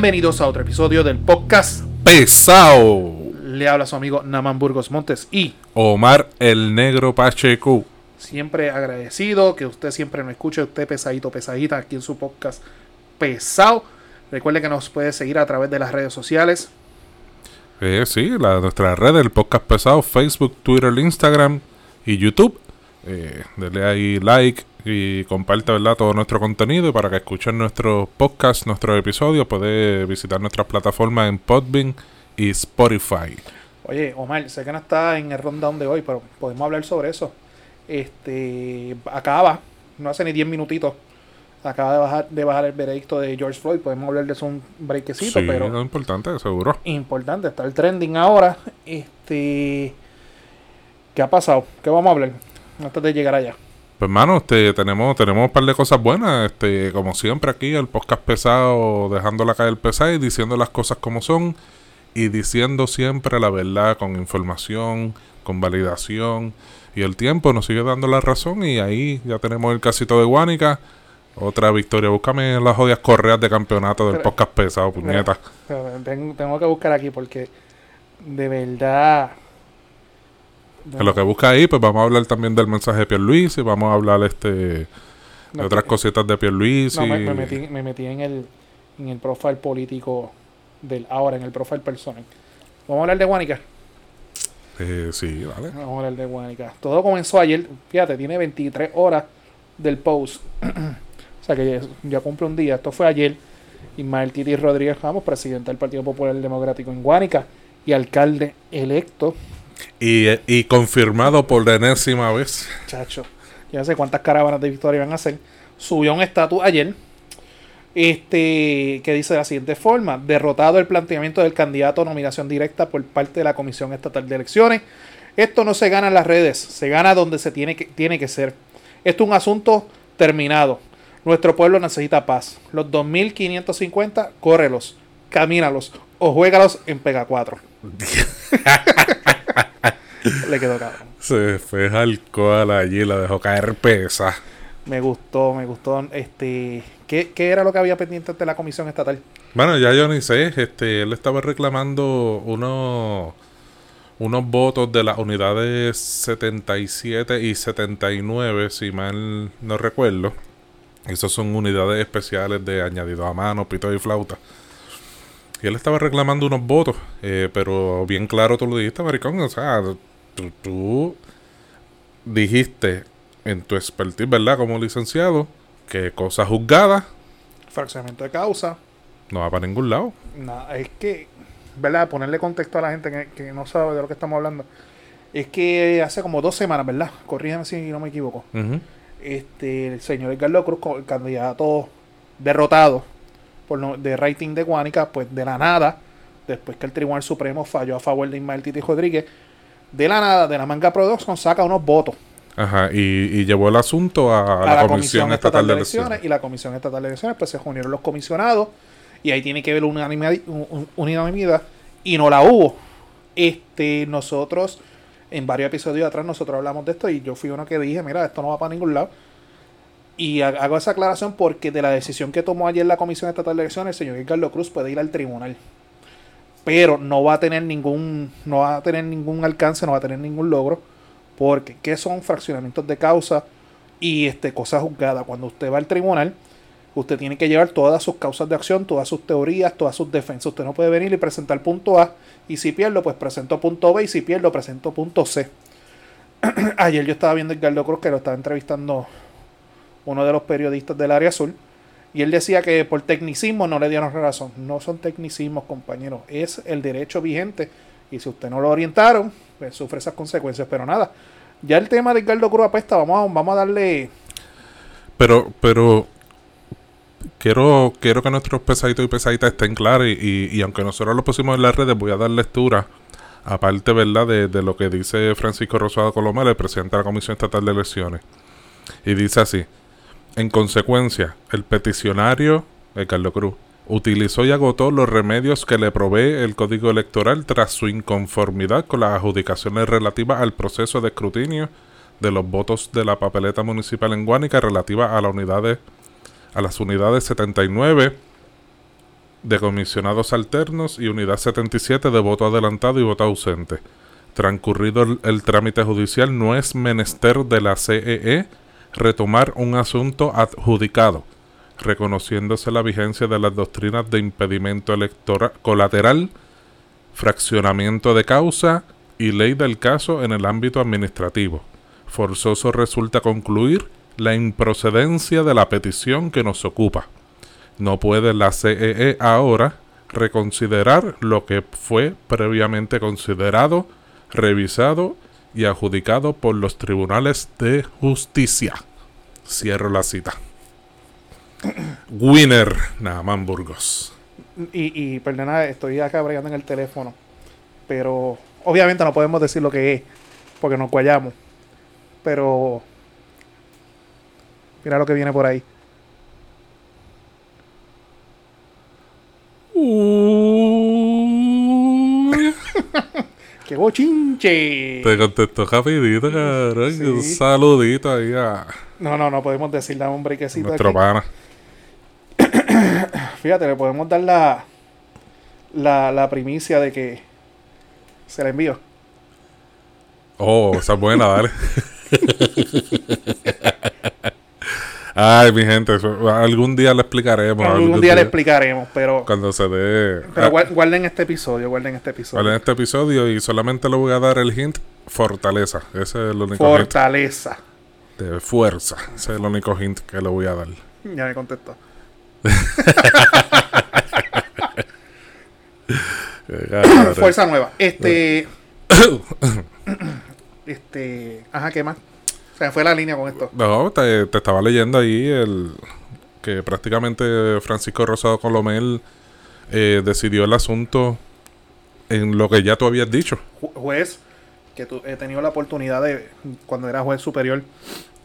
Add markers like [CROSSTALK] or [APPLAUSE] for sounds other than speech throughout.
Bienvenidos a otro episodio del podcast Pesado. Le habla su amigo Naman Burgos Montes y Omar el Negro Pacheco. siempre agradecido que usted siempre nos escuche, usted pesadito, pesadita aquí en su podcast pesado. Recuerde que nos puede seguir a través de las redes sociales. Eh, sí, la, nuestra red, el podcast pesado, Facebook, Twitter, Instagram y YouTube. Eh, dele ahí like y comparte ¿verdad? todo nuestro contenido. Y para que escuchen nuestros podcasts, nuestros episodios, puede visitar nuestras plataformas en Podbean y Spotify. Oye, Omar, sé que no está en el rundown de hoy, pero podemos hablar sobre eso. Este acaba, no hace ni 10 minutitos. Acaba de bajar, de bajar el veredicto de George Floyd. Podemos hablar de eso un breakcito, Sí, pero es importante, seguro. importante, está el trending ahora. Este ¿Qué ha pasado? ¿Qué vamos a hablar? Antes de llegar allá. Pues hermano, este, tenemos, tenemos un par de cosas buenas, este, como siempre aquí, el podcast pesado, dejando la calle pesado y diciendo las cosas como son, y diciendo siempre la verdad con información, con validación, y el tiempo nos sigue dando la razón, y ahí ya tenemos el casito de Guánica, otra victoria, búscame las jodidas correas de campeonato del Pero- podcast pesado, puñeta. Pero tengo que buscar aquí porque de verdad. En lo que busca ahí, pues vamos a hablar también del mensaje de Pierluisi, vamos a hablar este de otras que- cositas de Pierluisi. No, me, me metí, me metí en el en el profile político del ahora, en el profile personal. Vamos a hablar de Guanica. Eh, sí, vale. Vamos a hablar de Guanica. Todo comenzó ayer. Fíjate, tiene 23 horas del post. [CLEARS THROAT] o sea que ya, ya cumple un día. Esto fue ayer. Ismael Titi Rodríguez Ramos, presidente del Partido Popular Democrático en Guánica y alcalde electo. Y, y confirmado por la enésima vez. Chacho, yo no sé cuántas caravanas de victoria van a hacer. Subió un estatus ayer. Este que dice de la siguiente forma: derrotado el planteamiento del candidato a nominación directa por parte de la Comisión Estatal de Elecciones. Esto no se gana en las redes, se gana donde se tiene que, tiene que ser. Esto es un asunto terminado. Nuestro pueblo necesita paz. Los 2550, córrelos, camínalos o juégalos en Pega 4. [LAUGHS] Le quedó cabrón. Se fue alcohol allí, la dejó caer pesa. Me gustó, me gustó. Este, ¿qué, qué era lo que había pendiente ante la comisión estatal? Bueno, ya yo ni sé, este, él estaba reclamando unos unos votos de las unidades 77 y 79, si mal no recuerdo. Esos son unidades especiales de añadido a mano, pito y flauta. Y él estaba reclamando unos votos, eh, pero bien claro tú lo dijiste, maricón. O sea, tú, tú dijiste en tu expertise, ¿verdad? Como licenciado, que cosa juzgada Fraccionamiento de causa. no va para ningún lado. Nada, es que, ¿verdad? Ponerle contexto a la gente que, que no sabe de lo que estamos hablando. Es que hace como dos semanas, ¿verdad? Corrígeme si no me equivoco. Este, el señor Edgardo Cruz, el candidato derrotado por no- de rating de Guánica, pues de la nada, después que el Tribunal Supremo falló a favor de Ismael Titi Rodríguez, de la nada, de la manga Production, saca unos votos Ajá, y, y llevó el asunto a, a la, Comisión Estatal de Elecciones. y la Comisión Estatal de Elecciones, pues se reunieron los comisionados y ahí tiene que haber una unanimidad, un- un- unanimidad y no la hubo. Este, nosotros, en varios episodios atrás, nosotros hablamos de esto y yo fui uno que dije, mira, esto no va para ningún lado. Y ha- hago esa aclaración porque de la decisión que tomó ayer la Comisión Estatal de Elecciones, el señor Carlos Cruz puede ir al tribunal. Pero no va a tener ningún, no va a tener ningún alcance, no va a tener ningún logro. Porque, ¿qué son fraccionamientos de causa y este, cosas juzgadas? Cuando usted va al tribunal, usted tiene que llevar todas sus causas de acción, todas sus teorías, todas sus defensas. Usted no puede venir y presentar punto A. Y si pierdo, pues presento punto B. Y si pierdo, presento punto C. [CLEARS THROAT] Ayer yo estaba viendo a Edgardo Cruz que lo estaba entrevistando uno de los periodistas del área azul. Y él decía que por tecnicismo no le dieron razón. No son tecnicismos, compañeros. Es el derecho vigente. Y si usted no lo orientaron, pues sufre esas consecuencias. Pero nada, ya el tema de Edgardo Cruz apesta. Vamos a, vamos a darle. Pero, pero quiero, quiero que nuestros pesaditos y pesaditas estén claros y, y- y aunque nosotros lo pusimos en las redes, voy a dar lectura, aparte, ¿verdad?, de, de lo que dice Francisco Rosado Colomar, el presidente de la Comisión Estatal de Elecciones. Y dice así, en consecuencia, el peticionario, el Carlos Cruz, utilizó y agotó los remedios que le provee el Código Electoral tras su inconformidad con las adjudicaciones relativas al proceso de escrutinio de los votos de la papeleta municipal en Guánica relativa a, la unidad de- a las unidades 79 de comisionados alternos y unidad 77 de voto adelantado y voto ausente. Transcurrido el, el trámite judicial, no es menester de la CEE retomar un asunto adjudicado, reconociéndose la vigencia de las doctrinas de impedimento electoral colateral, fraccionamiento de causa y ley del caso en el ámbito administrativo. Forzoso resulta concluir la improcedencia de la petición que nos ocupa. No puede la CEE ahora reconsiderar lo que fue previamente considerado, revisado y adjudicado por los tribunales de justicia. Cierro la cita. [CLEARS THROAT] Winner, Naman Burgos. Y, y perdona, estoy acá bregando en el teléfono. Pero obviamente no podemos decir lo que es, porque nos guayamos. Pero mira lo que viene por ahí. [LAUGHS] ¡Qué bochinche! Te contestó rapidito, cabrón. Sí. Un saludito ahí a No, no, no podemos decir, dame un brequecito. nuestro aquí. pana. [COUGHS] Fíjate, le podemos dar la, la, la primicia de que se la envío. Oh, esa es buena, dale. [LAUGHS] Ay, mi gente, eso- algún día le explicaremos. Algún día le explicaremos, pero, Cuando se dé. pero Ah, guar- guarden este episodio, guarden este episodio. vale, en este episodio y solamente le voy a dar el hint fortaleza. Ese es el único Fortaleza. hint de fuerza. Ese es el único hint que le voy a dar. Ya me contestó. [LAUGHS] Fuerza nueva. Este. [COUGHS] [COUGHS] este. Ajá, ¿qué más? Se me fue la línea con esto. No, te, te estaba leyendo ahí el que prácticamente Francisco Rosado Colomel eh, decidió el asunto en lo que ya tú habías dicho. Ju- juez, que tu- he tenido la oportunidad de, cuando era juez superior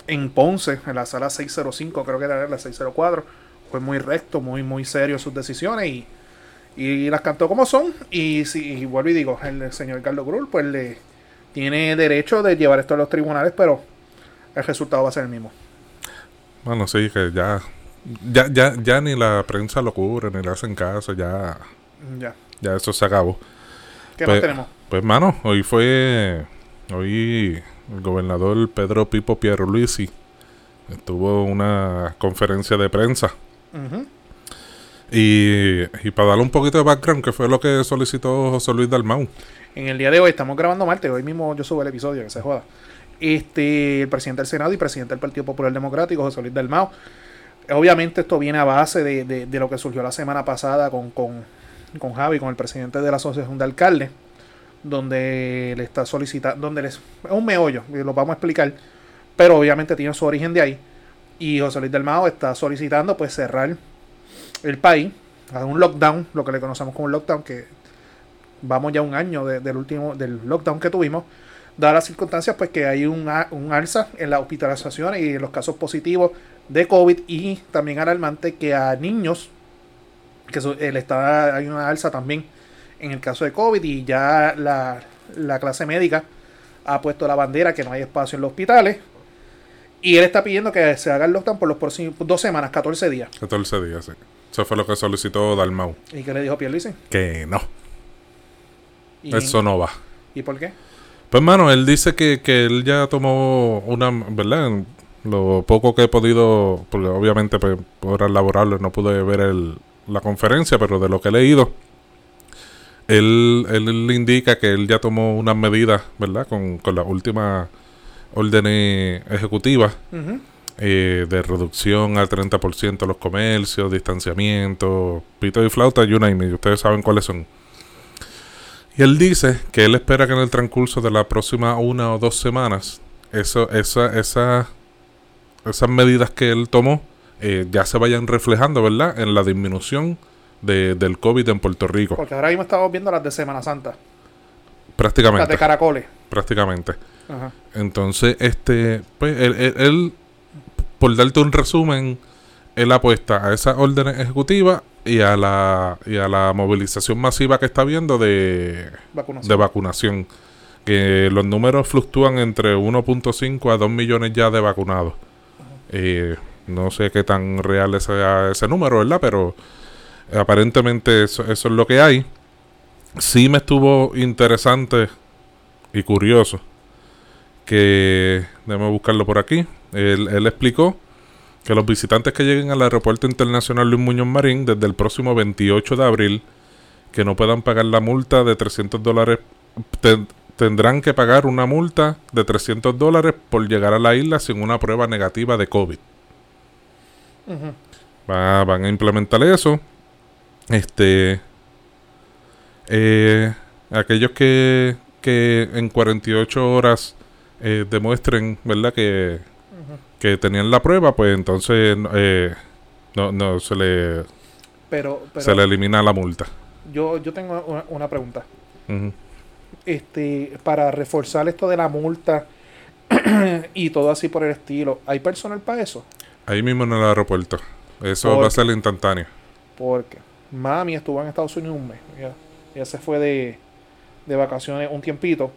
en Ponce, en la sala 605, creo que era la 604, fue muy recto, muy, muy serio sus decisiones y, y las cantó como son. Y si y vuelvo y digo, el señor Carlos Grul, pues le tiene derecho de llevar esto a los tribunales, pero el resultado va a ser el mismo. Bueno, sí, que ya, ya, ya, ya ni la prensa lo cubre, ni le hacen caso, ya, Ya. ya eso se acabó. ¿Qué Pues- más tenemos? Pues, mano, hoy fue, hoy el gobernador Pedro Pipo Pierluisi tuvo una conferencia de prensa. Y, y para darle un poquito de background, que fue lo que solicitó José Luis Dalmau. En el día de hoy, estamos grabando martes, hoy mismo yo subo el episodio, que se joda. Este, el presidente del Senado y presidente del Partido Popular Democrático, José Luis Dalmau. Obviamente esto viene a base de, de- lo que surgió la semana pasada con, con, con Javi, con el presidente de la Asociación de Alcaldes, donde le está solicitando, donde les, es un meollo, lo vamos a explicar, pero obviamente tiene su origen de ahí. Y José Luis Dalmau está solicitando pues cerrar el país, a un lockdown, lo que le conocemos como un lockdown, que vamos ya un año de- del último del lockdown que tuvimos dadas las circunstancias pues que hay un, un alza en las hospitalizaciones y en los casos positivos de COVID y también alarmante que a niños que él está hay una alza también en el caso de COVID y ya la, la clase médica ha puesto la bandera que no hay espacio en los hospitales y él está pidiendo que se haga el lockdown por los próximos dos semanas, 14 días. 14 días, sí. Eso fue lo que solicitó Dalmau. ¿Y qué le dijo Pierluisi? Que no, ¿Y, eso no va. ¿Y por qué? Pues, mano, él dice que, que él ya tomó una, ¿verdad? Lo poco que he podido, porque obviamente pues, por horas laborables no pude ver el, la conferencia, pero de lo que he leído, él, él indica que él ya tomó unas medidas, ¿verdad? Con, con las últimas órdenes ejecutivas eh, de reducción al 30% de los comercios, distanciamiento, pito y flauta, you name it, ustedes saben cuáles son. Y él dice que él espera que en el transcurso de la próxima una o dos semanas, eso, esa, esa, esas medidas que él tomó eh, ya se vayan reflejando, ¿verdad? En la disminución de, del COVID en Puerto Rico. Porque ahora mismo estamos viendo las de Semana Santa. Las de Prácticamente. caracoles. Prácticamente. Ajá. Entonces, este, pues, él, él- él, por darte un resumen, él apuesta a esas órdenes ejecutivas y a la, y a la movilización masiva que está habiendo de, Vacunación. de vacunación. Que los números fluctúan entre 1.5 a 2 millones ya de vacunados. Eh, no sé qué tan real sea ese número, ¿verdad? Pero Aparentemente eso, eso es lo que hay. Sí me estuvo interesante y curioso que, déjame buscarlo por aquí, él, él explicó que los visitantes que lleguen al aeropuerto internacional Luis Muñoz Marín desde el próximo 28 de abril que no puedan pagar la multa de 300 dólares ten- tendrán que pagar una multa de 300 dólares por llegar a la isla sin una prueba negativa de COVID. Va- van a implementar eso. Este. eh, aquellos que, que en 48 horas eh, demuestren, ¿verdad? Que, que tenían la prueba, pues entonces eh, no, no se le, Pero, pero se le elimina la multa. yo, yo tengo una, una pregunta. Este, para reforzar esto de la multa [CLEARS THROAT] y todo así por el estilo, ¿hay personal para eso? Ahí mismo en el aeropuerto. Eso va a ser instantáneo. Porque mami estuvo en Estados Unidos un mes. Ella, ella se fue de, de vacaciones un tiempito.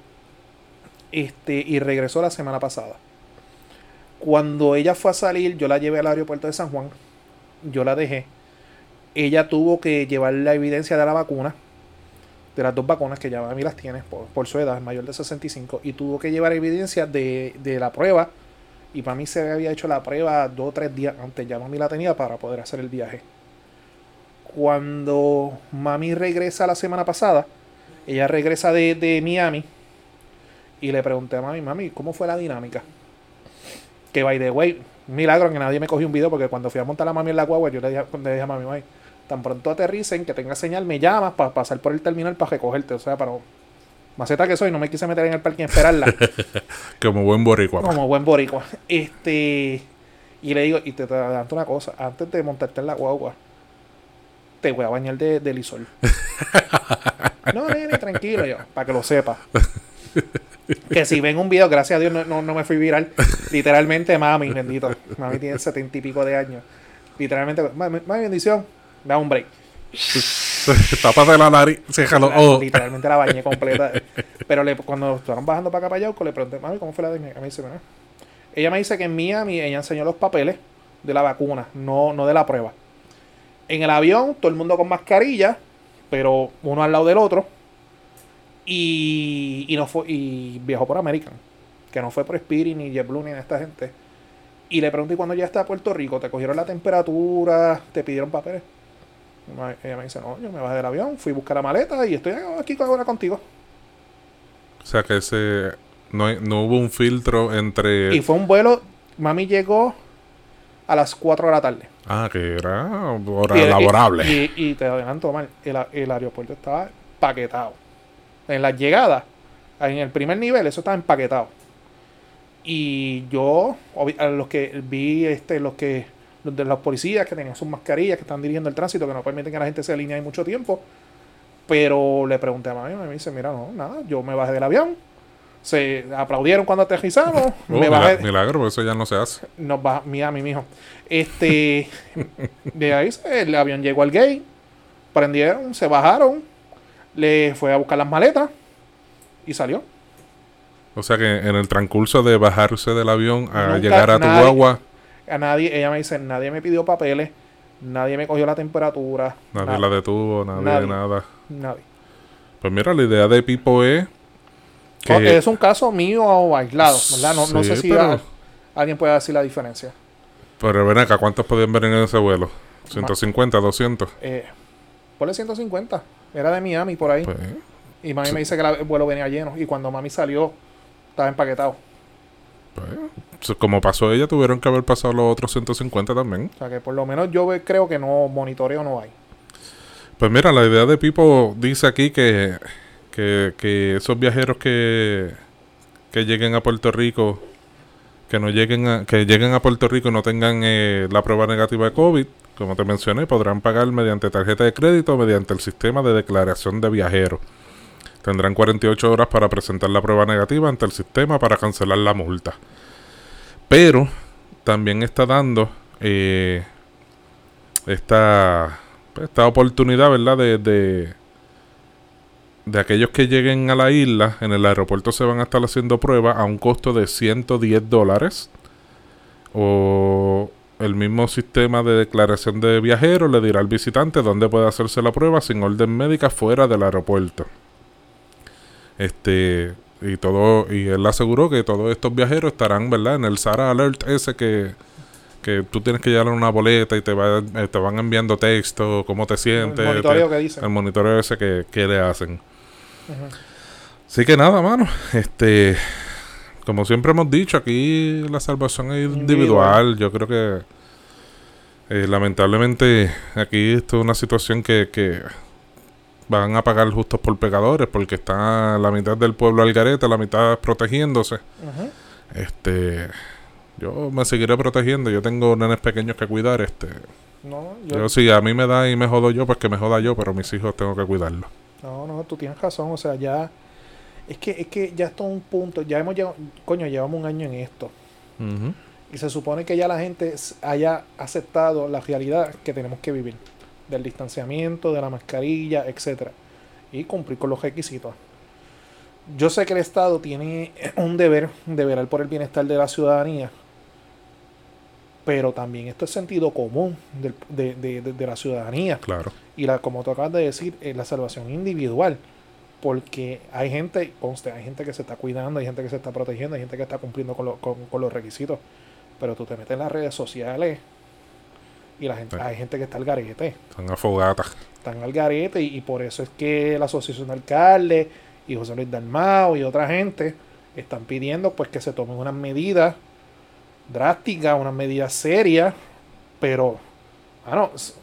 Este, y regresó la semana pasada. Cuando ella fue a salir, yo la llevé al aeropuerto de San Juan. Yo la dejé. Ella tuvo que llevar la evidencia de la vacuna. De las dos vacunas que ya mami las tiene por, por su edad, mayor de 65. Y tuvo que llevar evidencia de, de la prueba. Y para mí se había hecho la prueba dos o tres días antes. Ya mami la tenía para poder hacer el viaje cuando mami regresa la semana pasada, ella regresa de, de Miami y le pregunté a mami, mami, ¿cómo fue la dinámica? Que by the way, milagro que nadie me cogió un video porque cuando fui a montar a mami en la guagua, yo le dije, le dije a mami, mami, tan pronto aterricen, que tenga señal, me llamas para pasar por el terminal para recogerte. O sea, para maceta que soy, no me quise meter en el parque y esperarla. [LAUGHS] Como buen boricua. como buen boricua. Este, y le digo, y te, te adelanto una cosa, antes de montarte en la guagua, te voy a bañar de, de lisol. [LAUGHS] no, nene, tranquilo, yo, para que lo sepa. [LAUGHS] Que si ven un video, gracias a Dios no, no, no me fui viral. Literalmente, mami, bendito. Mami tiene setenta y pico de años. Literalmente, mami, mami, bendición, da un break. Tápate la nariz, céjalo. La- Oh. Literalmente la bañé completa. Pero le, cuando estaban bajando para acá para Yauco, le pregunté, mami, ¿cómo fue la de? Me dice. Ella me dice que en Miami ella enseñó los papeles de la vacuna, no, no de la prueba. En el avión, todo el mundo con mascarilla, pero uno al lado del otro. Y, y no fue, y viajó por American, que no fue por Spirit ni JetBlue ni esta gente. Y le pregunté, ¿y cuando ya está a Puerto Rico? ¿Te cogieron la temperatura? ¿Te pidieron papeles? Ella me dice, no, yo me bajé del avión, fui a buscar la maleta y estoy aquí ahora contigo. O sea que ese no, no hubo un filtro entre. Y fue un vuelo, mami llegó a las 4 de la tarde. Ah, que era hora Y- laborable. Y, y te adelanto, mal, el, el aeropuerto estaba paquetado. En las llegadas, en el primer nivel, eso estaba empaquetado. Y yo, a los que vi, este, los que, los de los policías que tenían sus mascarillas, que están dirigiendo el tránsito, que no permiten que la gente se alinee ahí mucho tiempo. Pero le pregunté a mami, me dice, mira, no, nada, yo me bajé del avión. Se aplaudieron cuando aterrizamos. Oh, me bajé, milagro, eso ya no se hace. nos baja, Miami, mijo. Este, [LAUGHS] de ahí el avión llegó al gate, prendieron, se bajaron, le fue a buscar las maletas y salió. O sea que en el transcurso de bajarse del avión a Nunca llegar a tu nadie- guagua, A nadie, ella me dice, nadie me pidió papeles, nadie me cogió la temperatura, nadie la detuvo, nadie, Nadie. nada. nadie. Pues mira, la idea de Pipo es que. Es un caso mío o aislado, ¿verdad? No, no sé si pero- a- alguien puede decir la diferencia. Pero ven acá, ¿cuántos podían ver en ese vuelo? ¿150, 200? Eh, ponle 150, era de Miami por ahí. Pues, y mami me dice que el vuelo venía lleno y cuando mami salió, estaba empaquetado. pues, como pasó ella, tuvieron que haber pasado los otros 150 también. O sea que por lo menos yo creo que no monitoreo no hay. Pues mira, la idea de Pipo dice aquí que, que, que esos viajeros que, que lleguen a Puerto Rico, que no lleguen a, que lleguen a Puerto Rico y no tengan eh, la prueba negativa de COVID, como te mencioné, podrán pagar mediante tarjeta de crédito o mediante el sistema de declaración de viajeros. Tendrán 48 horas para presentar la prueba negativa ante el sistema para cancelar la multa. Pero también está dando eh, esta, pues, esta oportunidad, ¿verdad? De, de, de aquellos que lleguen a la isla, en el aeropuerto se van a estar haciendo pruebas a un costo de 110 dólares. O el mismo sistema de declaración de viajeros le dirá al visitante dónde puede hacerse la prueba sin orden médica fuera del aeropuerto. Este, y todo, y él aseguró que todos estos viajeros estarán, ¿verdad? En el SARA Alert ese que, que tú tienes que llevar una boleta y te, va, eh, te van enviando texto, cómo te sientes. El monitoreo te- que dicen. El monitoreo ese que, que le hacen. Así que nada, mano. Este, como siempre hemos dicho, aquí la salvación es individual. Yo creo que eh, lamentablemente aquí esto es una situación que, que van a pagar justos por pecadores porque está la mitad del pueblo al garete, la mitad protegiéndose. Este, yo me seguiré protegiendo. Yo tengo nenes pequeños que cuidar. Este, No, yo, yo, si a mí me da y me jodo yo, pues que me joda yo, pero mis hijos tengo que cuidarlos. no, no, tú tienes razón. O sea, ya. Es que, es que ya está un punto. Ya hemos llegado. Coño, llevamos un año en esto. Y se supone que ya la gente haya aceptado la realidad que tenemos que vivir. Del distanciamiento, de la mascarilla, etcétera Y cumplir con los requisitos. Yo sé que el Estado tiene [CLEARS THROAT] un deber de velar por el bienestar de la ciudadanía. Pero también esto es sentido común de, de- de- de la ciudadanía. Claro. Y la, como tú acabas de decir, es la salvación individual. Porque hay gente, conste, hay gente que se está cuidando, hay gente que se está protegiendo, hay gente que está cumpliendo con, lo- con- con los requisitos. Pero tú te metes en las redes sociales y la gente, Sí. hay gente que está al garete. Son afogatas. Están al garete y, y por eso es que la Asociación de Alcaldes y José Luis Dalmao y otra gente están pidiendo pues que se tomen unas medidas drásticas, unas medidas serias. Pero, bueno, s-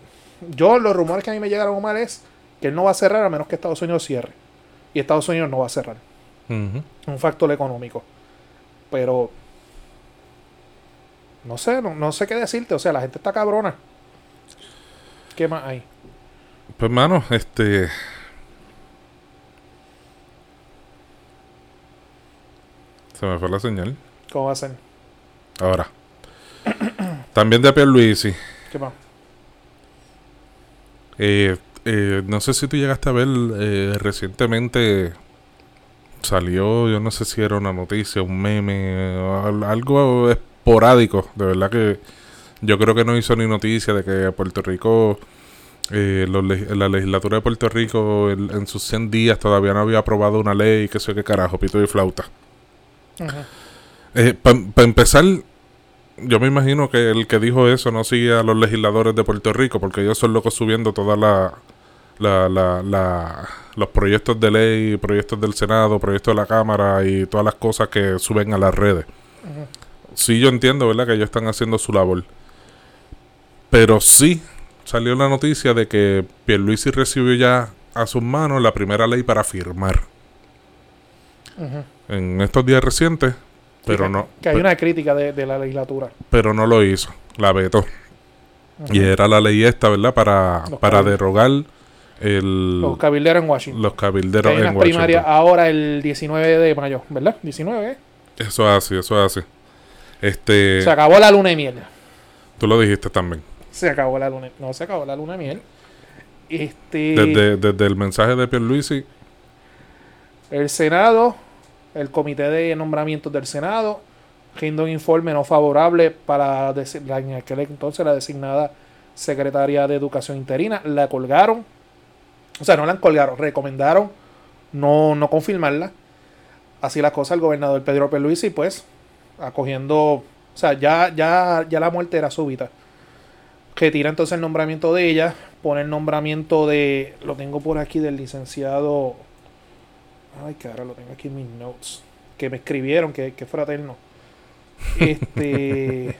yo los rumores que a mí me llegaron mal es que él no va a cerrar a menos que Estados Unidos cierre. Y Estados Unidos no va a cerrar. Ujú. Un factor económico. Pero, no sé, no, no sé qué decirte. O sea, la gente está cabrona. ¿Qué más hay? Pues, mano, este. Se me fue la señal. ¿Cómo va a ser? Ahora. [COUGHS] También de Pierluisi. ¿Qué más? Eh, eh, no sé si tú llegaste a ver eh, recientemente. Salió, yo no sé si era una noticia, un meme, algo esporádico. De verdad que yo creo que no hizo ni noticia de que Puerto Rico, eh, los la legislatura de Puerto Rico en, en sus 100 días todavía no había aprobado una ley, que sé qué carajo, pito y flauta. Ujú. Para empezar, yo me imagino que el que dijo eso no sigue a los legisladores de Puerto Rico, porque ellos son locos subiendo todas la, la, la- la- los proyectos de ley, proyectos del Senado, proyectos de la Cámara y todas las cosas que suben a las redes. Ujú. Sí, yo entiendo, ¿verdad? Que ellos están haciendo su labor. Pero sí salió la noticia de que Pierluisi recibió ya a sus manos la primera ley para firmar en estos días recientes, pero que, no, Que hay una crítica de, de la legislatura. pero no lo hizo, la vetó. Y era la ley esta, ¿verdad? Para, Los para derogar el, Los cabilderos en Washington. los cabilderos en Washington. primarias ahora el 19 de mayo, ¿verdad? 19, ¿eh? Eso es así, eso es así. Este, Se acabó la luna de miel. tú lo dijiste también. Se acabó la luna. No, se acabó la luna de miel. Este. Desde, desde el mensaje de Pierluisi, El Senado, el comité de nombramientos del Senado, rinda un informe no favorable para la- en aquel entonces la designada secretaria de Educación interina. La colgaron, o sea, no la colgaron, recomendaron no, no confirmarla. Así las cosas, el gobernador Pedro Pierluisi, pues, acogiendo, o sea, ya, ya, ya la muerte era súbita. Retira entonces el nombramiento de ella, pone el nombramiento de, lo tengo por aquí, del licenciado Ay, cara, lo tengo aquí en mis notes. Que me escribieron, que, que fraterno. Este.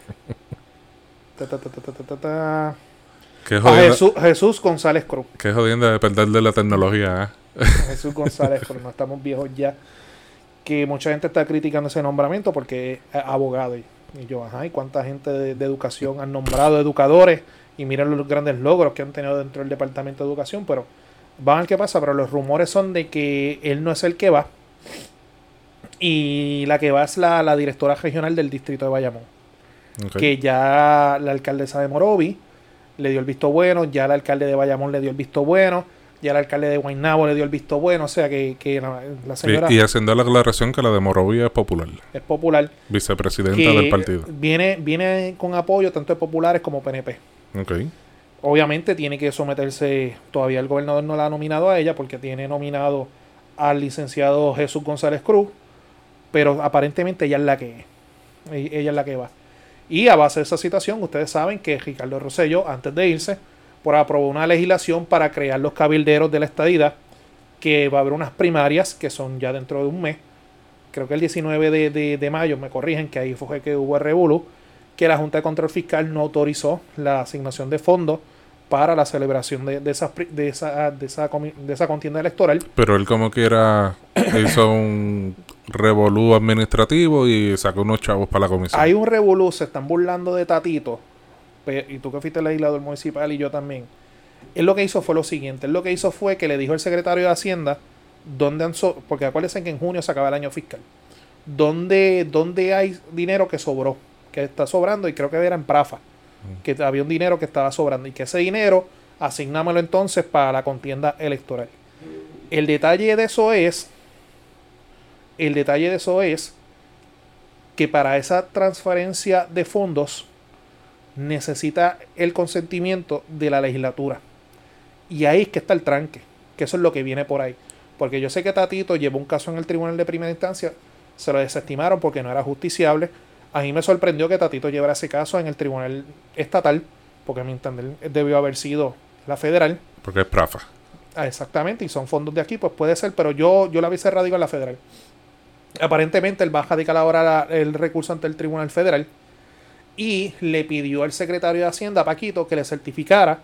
[LAUGHS] ta, ta, ta, A Jesús, Jesús González Cruz. que jodienda de perder de la tecnología, ¿eh? Jesús González Cruz, no estamos viejos ya. Que mucha gente está criticando ese nombramiento porque es abogado. Y, y yo, ajá, ¿y cuánta gente de, de educación han nombrado educadores? Y miren los grandes logros que han tenido dentro del Departamento de Educación, pero van a ver qué pasa. Pero los rumores son de que él no es el que va. Y la que va es la, la directora regional del distrito de Bayamón. Que ya la alcaldesa de Morovi le dio el visto bueno, ya el alcalde de Bayamón le dio el visto bueno, Ya el alcalde de Guaynabo le dio el visto bueno, o sea que, que la, la señora Y, y haciendo la aclaración que la de Morovia es popular, es popular. vicepresidenta del partido. Viene, viene con apoyo tanto de populares como PNP. Ok. Obviamente tiene que someterse, todavía el gobernador no la ha nominado a ella porque tiene nominado al licenciado Jesús González Cruz, pero aparentemente ella es la que. E- ella es la que va. Y a base de esa situación, ustedes saben que Ricardo Rosello, antes de irse, por aprobó una legislación para crear los cabilderos de la estadidad, que va a haber unas primarias que son ya dentro de un mes. Creo que el 19 de, de- mayo, me corrigen, que ahí fue que hubo el que la Junta de Control Fiscal no autorizó la asignación de fondos para la celebración de, de, esas de, esa, de, esa, de esa contienda electoral. Pero él como quiera hizo un revolú administrativo y sacó unos chavos para la comisión. Hay un revolú, se están burlando de Tatito, y tú que fuiste legislador municipal y yo también. Él lo que hizo fue lo siguiente, él lo que hizo fue que le dijo al secretario de Hacienda, donde han so- porque acuérdense que en junio se acaba el año fiscal, donde, donde hay dinero que sobró, que está sobrando, y creo que era en Prafa, que había un dinero que estaba sobrando, y que ese dinero asignámelo entonces para la contienda electoral. El detalle de eso es, el detalle de eso es que para esa transferencia de fondos necesita el consentimiento de la legislatura. Y ahí es que está el tranque, que eso es lo que viene por ahí. Porque yo sé que Tatito llevó un caso en el tribunal de primera instancia, se lo desestimaron porque no era justiciable. A mí me sorprendió que Tatito llevara ese caso en el tribunal estatal, porque a mi entender debió haber sido la federal. Porque es prafa. Ah, exactamente, y son fondos de aquí, pues puede ser, pero yo, yo la hubiese radicado en la federal. Aparentemente él va a radicar ahora el recurso ante el Tribunal Federal y le pidió al secretario de Hacienda, Paquito, que le certificara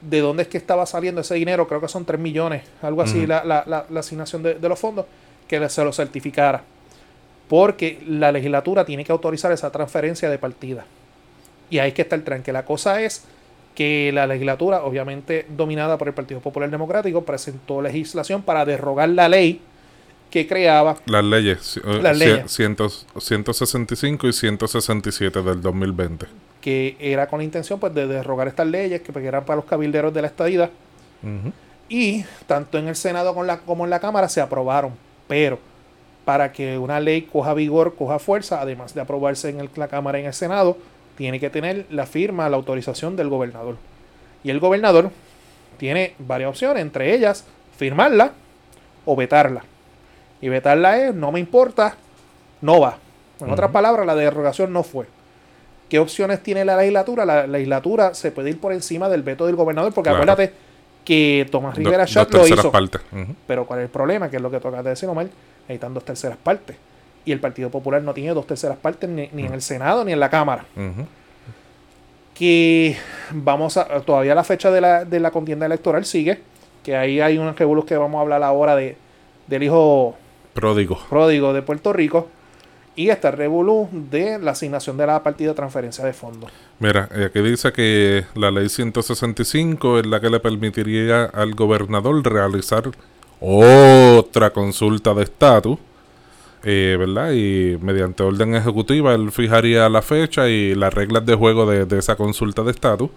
de dónde es que estaba saliendo ese dinero, creo que son 3 millones, algo así, la, la- la- la asignación de, de los fondos, que se lo certificara. Porque la legislatura tiene que autorizar esa transferencia de partida. Y ahí es que está el tranque. La cosa es que la legislatura, obviamente dominada por el Partido Popular Democrático, presentó legislación para derrogar la ley que creaba Las leyes. eh, Las leyes. cientos- 165 y 167 del 2020. que era con la intención pues de derrogar estas leyes que pues, eran para los cabilderos de la estadía Ujú. y tanto en el Senado con la- como en la Cámara se aprobaron pero para que una ley coja vigor, coja fuerza, además de aprobarse en el- la Cámara y en el Senado, tiene que tener la firma, la autorización del gobernador. Y el gobernador tiene varias opciones, entre ellas firmarla o vetarla. Y vetarla es, no me importa, no va. En otras palabras, la derogación no fue. ¿Qué opciones tiene la legislatura? La legislatura se puede ir por encima del veto del gobernador, porque Claro. acuérdate que Tomás Rivera Chat lo hizo. partes. Pero ¿cuál es el problema? Que es lo que toca de decir, Omar. Necesitan dos terceras partes. Y el Partido Popular no tiene dos terceras partes ni, ni en el Senado ni en la Cámara. Que vamos a. Todavía la fecha de la, de la contienda electoral sigue. Que ahí hay unos revuelos que vamos a hablar ahora de, del hijo Pródigo. pródigo de Puerto Rico. Y está el revolú de la asignación de la partida de transferencia de fondos. Mira, eh, aquí dice que la ley 165 es la que le permitiría al gobernador realizar otra consulta de estatus, eh, ¿verdad? Y mediante orden ejecutiva él fijaría la fecha y las reglas de juego de, de esa consulta de estatus.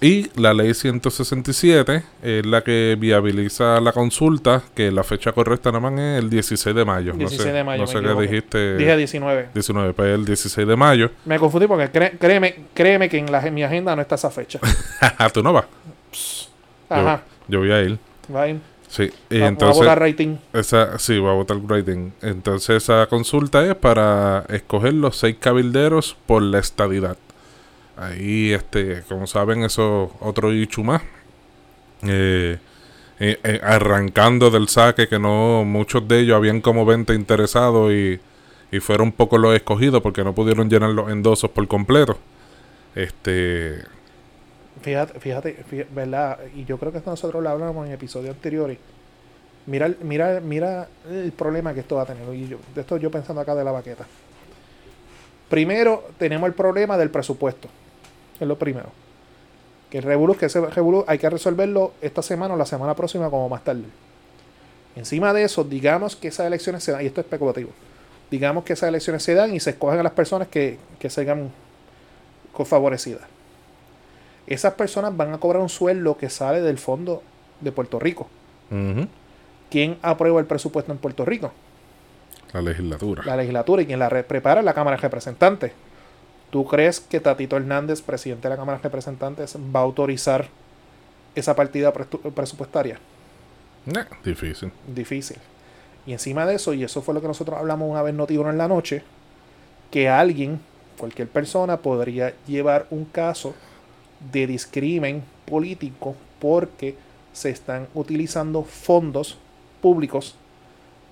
Y la ley 167 es la que viabiliza la consulta, que la fecha correcta nada más es el 16 de mayo. 16 no sé, de mayo, no sé qué dijiste. Dije 19. 19, pues el 16 de mayo. Me confundí porque créeme, créeme que en, la, en mi agenda no está esa fecha. [LAUGHS] ¿Tú no vas? Ajá. Yo voy a ir. Va a ir. Sí. Y Va- va a entonces, votar rating. esa, sí, va a votar rating. Entonces, esa consulta es para escoger los seis cabilderos por la estadidad. Ahí, este, como saben, eso otro ichu más. Eh, eh, eh, arrancando del saque, que no muchos de ellos habían como 20 interesados y, y fueron pocos los escogidos porque no pudieron llenar los endosos por completo. Este, Fíjate, fíjate, fí- ¿verdad? Y yo creo que nosotros lo hablamos en episodios anteriores. Mira, mira, mira el problema que esto va a tener. De esto yo pensando acá de la baqueta. Primero, tenemos el problema del presupuesto. Es lo primero. Que el revolú, que ese revolú hay que resolverlo esta semana o la semana próxima como más tarde. Encima de eso, digamos que esas elecciones se dan, y esto es especulativo, digamos que esas elecciones se dan y se escogen a las personas que, que sean favorecidas esas personas van a cobrar un sueldo que sale del fondo de Puerto Rico. ¿Quién aprueba el presupuesto en Puerto Rico? La legislatura. La legislatura y quien la re- prepara es la Cámara de Representantes. ¿Tú crees que Tatito Hernández, presidente de la Cámara de Representantes, va a autorizar esa partida presupuestaria? Nah, difícil. Difícil. Y encima de eso, y eso fue lo que nosotros hablamos una vez notiuno en la noche, que alguien, cualquier persona, podría llevar un caso de discrimen político porque se están utilizando fondos públicos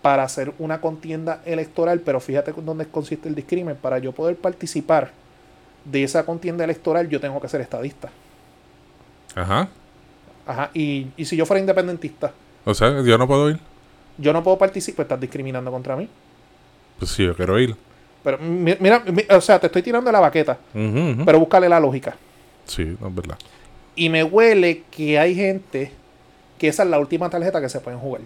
para hacer una contienda electoral, pero fíjate con dónde consiste el discrimen. Para yo poder participar de esa contienda electoral, yo tengo que ser estadista. Ajá. Ajá. Y, y si yo fuera independentista, O sea, yo no puedo ir. yo no puedo participar, estás discriminando contra mí. Pues sí, yo quiero ir. Pero mi- mira, mi- o sea, te estoy tirando la baqueta, pero búscale la lógica. Sí, no es verdad. Y me huele que hay gente que esa es la última tarjeta que se pueden jugar.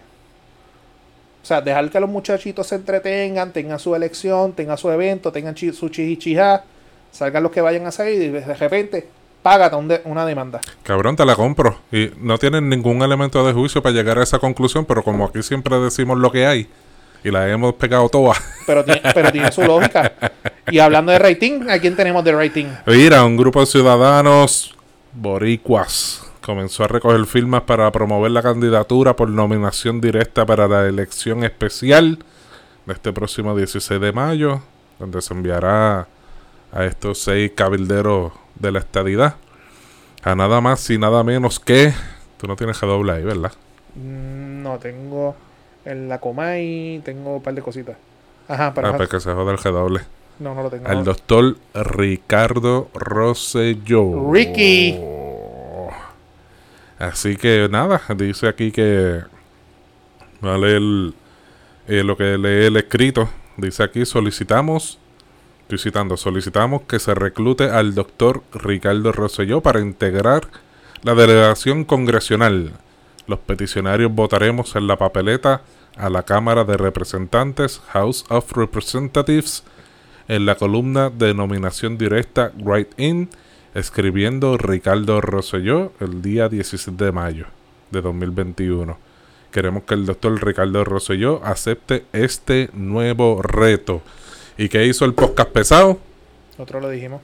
O sea, dejar que los muchachitos se entretengan, tengan su elección, tengan su evento, tengan chi- su chichichijá, salgan los que vayan a salir y de repente págate una demanda. Cabrón, te la compro. Y no tienen ningún elemento de juicio para llegar a esa conclusión, pero como aquí siempre decimos lo que hay, y la hemos pegado todas. Pero tiene, pero tiene su lógica. Y hablando de rating, ¿a quién tenemos de rating? Mira, un grupo de ciudadanos boricuas comenzó a recoger firmas para promover la candidatura por nominación directa para la elección especial de este próximo 16 de mayo, donde se enviará a estos seis cabilderos de la estadidad a nada más y nada menos que... Tú no tienes doble ahí, ¿verdad? Mm, No, tengo en la Comay, tengo un par de cositas. Ajá, pero Ah, pues que se joda el G no, no lo tengo. Al doctor Ricardo Rosselló. Ricky. Así que nada, dice aquí que va a leer eh, lo que lee el escrito. Dice aquí, solicitamos, estoy solicitamos que se reclute al doctor Ricardo Rosselló para integrar la delegación congresional. Los peticionarios votaremos en la papeleta a la Cámara de Representantes, House of Representatives, en la columna de nominación directa Write In, escribiendo Ricardo Rosselló el día 17 de mayo de 2021. Queremos que el doctor Ricardo Rosselló acepte este nuevo reto. ¿Y qué hizo el podcast pesado? Nosotros lo dijimos.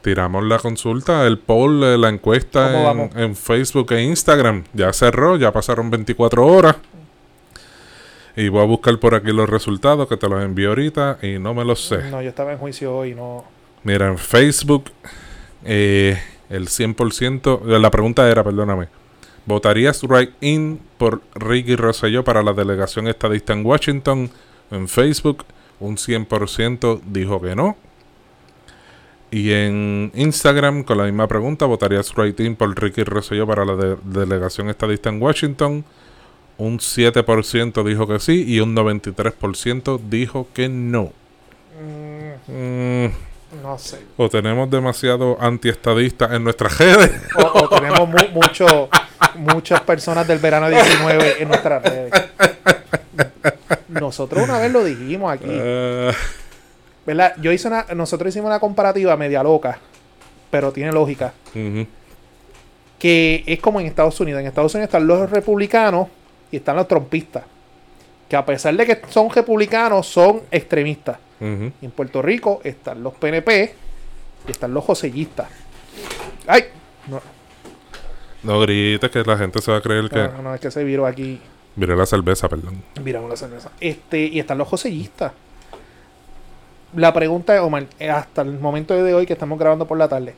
Tiramos la consulta, el poll, eh, la encuesta ¿Cómo en, Facebook e Instagram. Ya cerró, ya pasaron 24 horas. Y voy a buscar por aquí los resultados que te los envío ahorita y no me los sé. No, yo estaba en juicio hoy, no. Mira, en Facebook, eh, el 100%, la pregunta era, perdóname, ¿votarías right in por Ricky Rosselló para la delegación estadista en Washington? En Facebook, un 100% dijo que no. Y en Instagram, con la misma pregunta, ¿votarías right in por Ricky Rosselló para la de- delegación estadista en Washington? Un 7% dijo que sí y un 93% dijo que no. Mm, Mm, no sé. o tenemos demasiado antiestadistas en nuestras redes. O, o tenemos mu- mucho, muchas personas del verano 19 en nuestras redes. Nosotros una vez lo dijimos aquí. Eh, ¿Verdad? Yo hice una, nosotros hicimos una comparativa media loca, pero tiene lógica. Que es como en Estados Unidos. En Estados Unidos están los republicanos y están los trompistas. Que a pesar de que son republicanos, son extremistas. Y en Puerto Rico están los PNP y están los josellistas. ¡Ay! No, No grites que la gente se va a creer que... no, no, es que se viró aquí. Mire la cerveza, perdón. Miramos la cerveza. Este, y están los josellistas. La pregunta es, Omar, hasta el momento de hoy que estamos grabando por la tarde,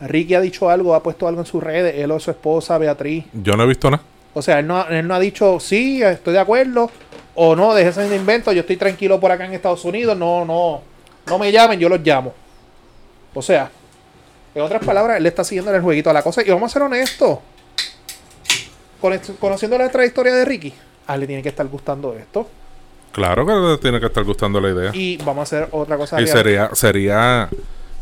Ricky ha dicho algo, ha puesto algo en sus redes, él o su esposa Beatriz. Yo no he visto nada. O sea, él no, él no ha dicho, sí, estoy de acuerdo, o no, déjense de invento, yo estoy tranquilo por acá en Estados Unidos, no, no, no me llamen, yo los llamo. O sea, en otras palabras, él le está siguiendo el jueguito a la cosa. Y vamos a ser honestos. Conociendo la trayectoria de Ricky, a él le tiene que estar gustando esto. Claro que le tiene que estar gustando la idea. Y vamos a hacer otra cosa. Y sería, sería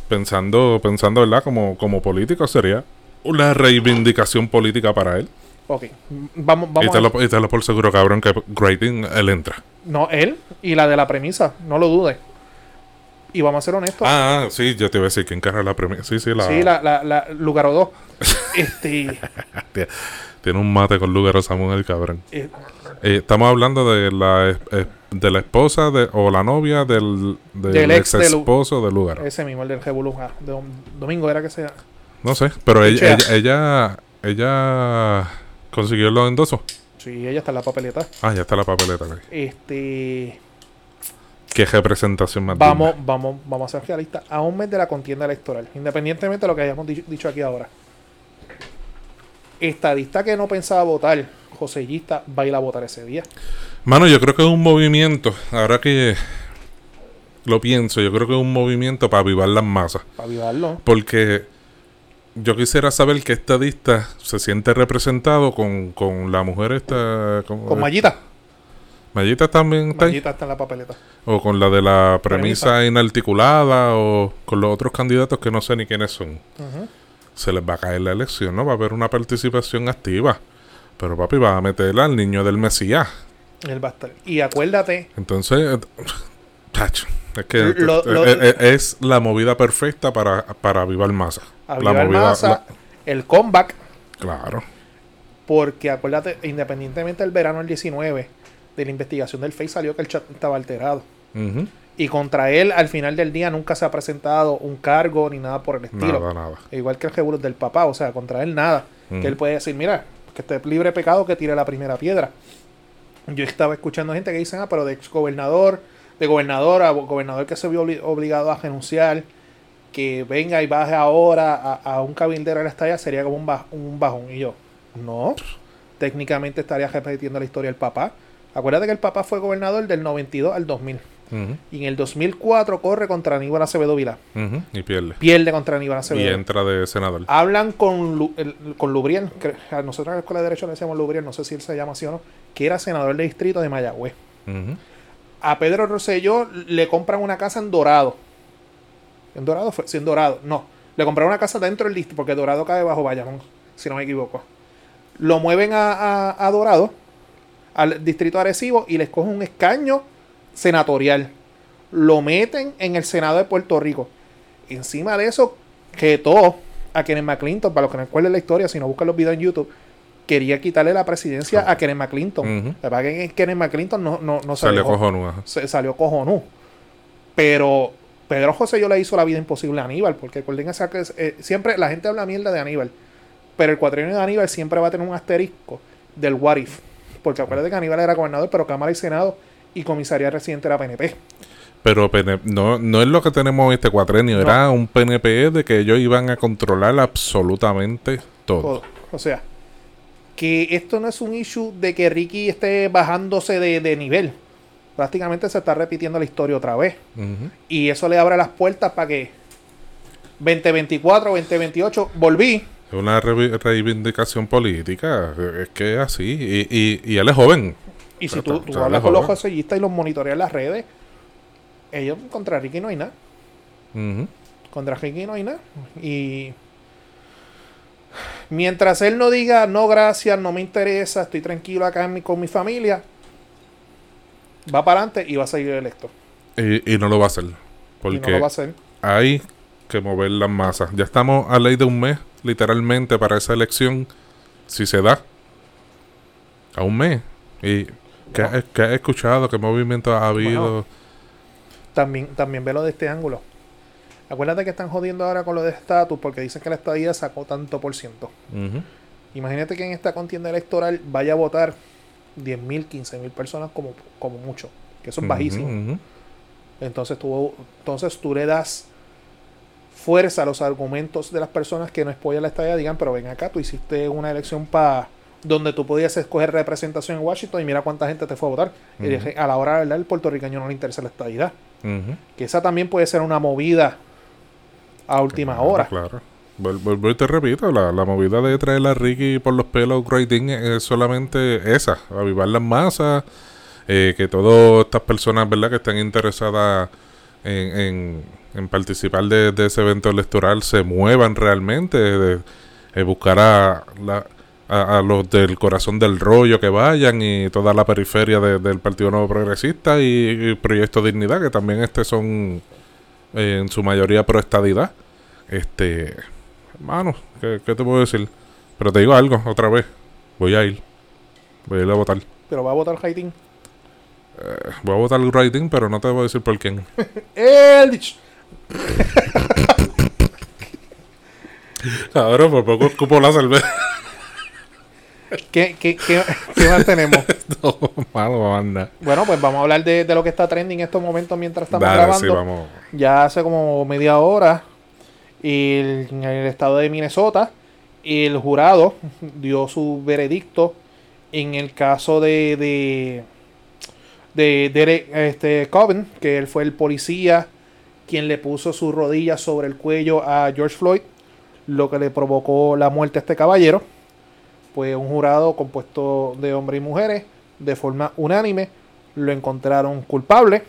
pensando, pensando, ¿verdad? Como, como político, sería una reivindicación política para él. Ok, m- vamos, Y vamos te, a- lo, y te lo por seguro, cabrón, que Grading él entra. No, él y la de la premisa, no lo dudes. Y vamos a ser honestos. Ah, ah, sí, yo te iba a decir que encarga la premisa. Sí, sí, la. Sí, la, la, la Lugaro 2. [LAUGHS] este, Tiene un mate con Lugaro Samuel, cabrón. Eh, Eh, estamos hablando de la, de la esposa de, o la novia del, del, Del ex ex de Lu- esposo de Lugaro. ese mismo, el del Revolú. ah, de Dom- Domingo era que sea. No sé, pero ella, ella, ella, ella consiguió los endosos. Sí, ella está en la papeleta. Ah, ya está la papeleta. Este. Qué representación más Vamos, digna. vamos, vamos a ser realistas. A un mes de la contienda electoral, independientemente de lo que hayamos dicho, dicho aquí ahora. Estadista que no pensaba votar, josellista, va a ir a votar ese día. Mano, yo creo que es un movimiento, ahora que lo pienso, yo creo que es un movimiento para avivar las masas. Para avivarlo. Porque yo quisiera saber qué estadista se siente representado con, con la mujer esta... ¿cómo Con? Mallita. Mallita también está ahí. Mallita está en la papeleta. O con la de la premisa Premisa. inarticulada o con los otros candidatos que no sé ni quiénes son. Se les va a caer la elección, ¿no? Va a haber una participación activa. Pero papi, va a meter al niño del Mesías. Él va a estar. Y acuérdate, Entonces, eh, tacho, es que Lo- eh, lo- eh, es la movida perfecta para, para avivar masa. avivar la movida, masa, la- el comeback, claro. porque acuérdate, independientemente del verano del 19, de la investigación del Face salió que el chat estaba alterado. Ujú. Y contra él, al final del día, nunca se ha presentado un cargo ni nada por el estilo. Nada, nada. Igual que el revolú del papá, o sea, contra él nada. Ujú. Que él puede decir, mira, que esté libre de pecado, que tire la primera piedra. Yo estaba escuchando gente que dicen, ah, pero de ex gobernador, de gobernador a gobernador que se vio obli- obligado a renunciar, que venga y baje ahora a, a un cabildero de la estalla sería como un, ba- un bajón. Y yo, no, técnicamente estaría repitiendo la historia del papá. Acuérdate que el papá fue gobernador del 92 al 2000. Y en el 2004 corre contra Aníbal Acevedo Vila. ujú, Y pierde. Pierde contra Aníbal Y Acevedo. entra de senador. Hablan con, Lu- el- con Lubriel, que a nosotros en la Escuela de Derecho le decíamos Lubriel, no sé si él se llama así o no, que era senador de distrito de Mayagüez. A Pedro Rosselló le compran una casa en Dorado. ¿En Dorado fue? Sí, en Dorado. No. Le compraron una casa dentro del distrito, porque Dorado cae bajo Bayamón, si no me equivoco. Lo mueven a, a- a Dorado, al distrito Arecibo, y les cogen un escaño senatorial. Lo meten en el Senado de Puerto Rico. Encima de eso, retó a Kenneth McClinton, para los que no recuerden la historia, si no buscan los videos en YouTube, quería quitarle la presidencia a Kenneth McClinton. La verdad que Kenneth McClinton no, no, no Salió ajá. se salió cojonú. Pero Pedro José yo le hizo la vida imposible a Aníbal, porque recuerden esa que eh, siempre la gente habla mierda de Aníbal, pero el cuatrienio de Aníbal siempre va a tener un asterisco del what if. Porque acuérdate que Aníbal era gobernador, pero Cámara y Senado y comisaría residente era PNP. Pero no, no es lo que tenemos este cuatrenio, No. era un PNP de que ellos iban a controlar absolutamente todo. Todo. O sea, que esto no es un issue de que Ricky esté bajándose de, de nivel. Prácticamente se está repitiendo la historia otra vez. Y eso le abre las puertas para que 2024, 2028, volví. Es una reivindicación política, es que es así. Y, y, y él es joven. Y si tú, tú hablas con los josellistas y los monitoreas en las redes, ellos contra Ricky no hay nada. Contra Ricky no hay nada. Y mientras él no diga, no, gracias, no me interesa, estoy tranquilo acá en mi- con mi familia, va para adelante y va a seguir electo. Y, y no lo va a hacer. y no Porque lo va a hacer. hay que mover las masas. Ya estamos a ley de un mes, literalmente, para esa elección, si se da. A un mes. ¿Y qué, Bueno. has- qué has escuchado? ¿Qué movimiento ha habido? También, también velo de este ángulo. Acuérdate que están jodiendo ahora con lo de estatus porque dicen que la estadía sacó tanto por ciento. Imagínate que en esta contienda electoral vaya a votar 10.000, 15.000 personas como, como mucho, que eso es bajísimo. Entonces tú, entonces tú le das fuerza a los argumentos de las personas que no apoyan la estadía, digan, pero ven acá, tú hiciste una elección para donde tú podías escoger representación en Washington y mira cuánta gente te fue a votar. Y Ujú. a la hora de verdad, el puertorriqueño no le interesa la estadidad. Que esa también puede ser una movida a última Claro, hora. Claro. Vuel- Vuelvo y te repito, la, la movida de traer a Ricky por los pelos grading es solamente esa, avivar las masas, eh, que todas estas personas, ¿verdad?, que están interesadas en, en- en participar de, de ese evento electoral se muevan realmente, de, eh, buscar a, la- a, a los del corazón del rollo que vayan y toda la periferia de- del Partido Nuevo Progresista y, y Proyecto Dignidad, que también este son eh, en su mayoría pro estadidad. Este, hermano, ¿qué, qué te puedo decir? Pero te digo algo, otra vez. Voy a ir. Voy a ir a votar. Pero va a votar Haitín. Eh, voy a votar el writing, pero no te voy a decir por quién. [LAUGHS] Eldritch. Cabrón, [LAUGHS] por poco escupo la cerveza. ¿Qué, qué, qué, qué más tenemos? [LAUGHS] no, malo, anda. Bueno, pues vamos a hablar de, de lo que está trending en estos momentos mientras estamos Dale, grabando. sí, vamos. Ya hace como media hora, el- en el estado de Minnesota, el jurado dio su veredicto en el caso de, de, de Derek este, Coven, que él fue el policía quien le puso su rodilla sobre el cuello a George Floyd, lo que le provocó la muerte a este caballero. Pues un jurado compuesto de hombres y mujeres, de forma unánime, lo encontraron culpable.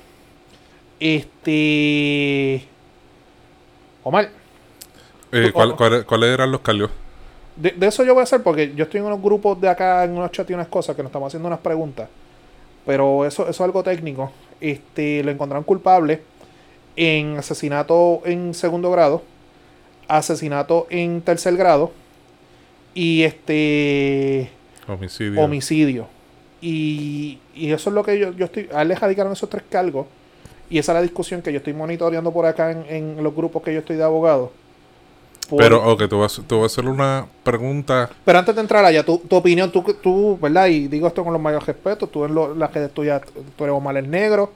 Este. Omar, Eh, Tú- ¿cuál- cuál- ¿Cuáles eran los cargos? de, de eso yo voy a hacer porque yo estoy en unos grupos de acá, en unos chats y unas cosas que nos estamos haciendo unas preguntas. Pero eso, eso es algo técnico. Este, lo encontraron culpable en asesinato en segundo grado, asesinato en tercer grado y este Homicidio. homicidio. Y, y eso es lo que yo, yo estoy. A él le radicaron esos tres cargos. Y esa es la discusión que yo estoy monitoreando por acá en, en los grupos que yo estoy de abogados. Por- Pero, ok, te voy, a, te voy a hacer una pregunta. Pero antes de entrar allá, tu, tu opinión, tú, tú, ¿verdad? Y digo esto con los mayores respetos, tú en lo, la que tuya, tú eres Omar el Negro,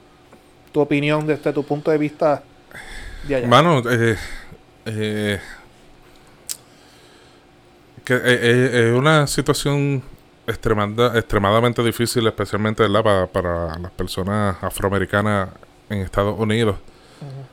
tu opinión desde tu punto de vista de allá. Mano, eh, eh, que, eh, eh, es una situación extremada, extremadamente difícil, especialmente para las personas afroamericanas en Estados Unidos.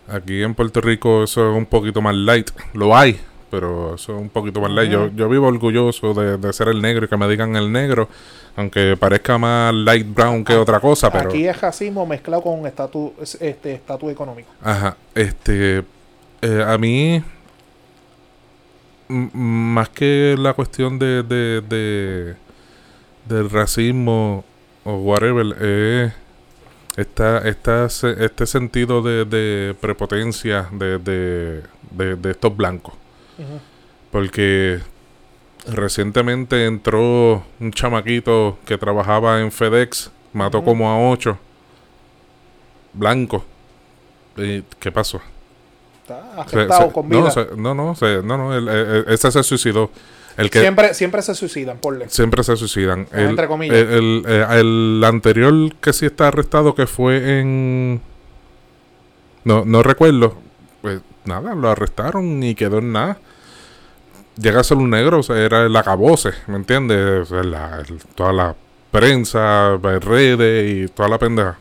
Aquí en Puerto Rico eso es un poquito más light. Lo hay, pero eso es un poquito más light. Yo, yo vivo orgulloso de, de ser el negro y que me digan el negro, aunque parezca más light brown que otra cosa, pero... Aquí es racismo mezclado con estatus este, estatus económico. Ajá, este, eh, a mí, más que la cuestión de, de, de del racismo o whatever, eh, esta, esta, este sentido de, de prepotencia de, de, de, estos blancos. Porque recientemente entró un chamaquito que trabajaba en FedEx, mató como a ocho blancos. ¿Y ¿Qué pasó? Está Se- afectado se- con vida. no, se- no, no, no, no, el- el- ese se suicidó. El que siempre, siempre se suicidan, por siempre se suicidan. El, entre comillas. el- el- eh, el anterior que sí está arrestado, que fue en. No, no recuerdo. Pues nada, lo arrestaron y quedó en nada. Llega a ser un negro, o sea, era el acabose, ¿me entiendes? O sea, la- el- toda la prensa, redes y toda la pendeja.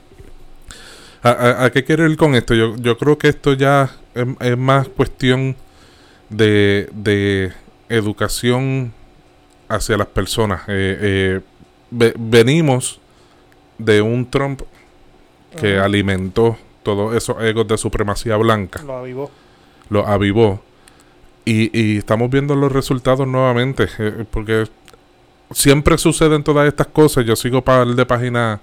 ¿A, a- a qué quiero ir con esto? Yo, yo creo que esto ya es, es más cuestión de, de educación hacia las personas. Eh, eh, ve- venimos de un Trump que alimentó todos esos egos de supremacía blanca, Lo avivó. lo avivó. Y, y estamos viendo los resultados nuevamente, eh, porque siempre suceden todas estas cosas. Yo sigo par de páginas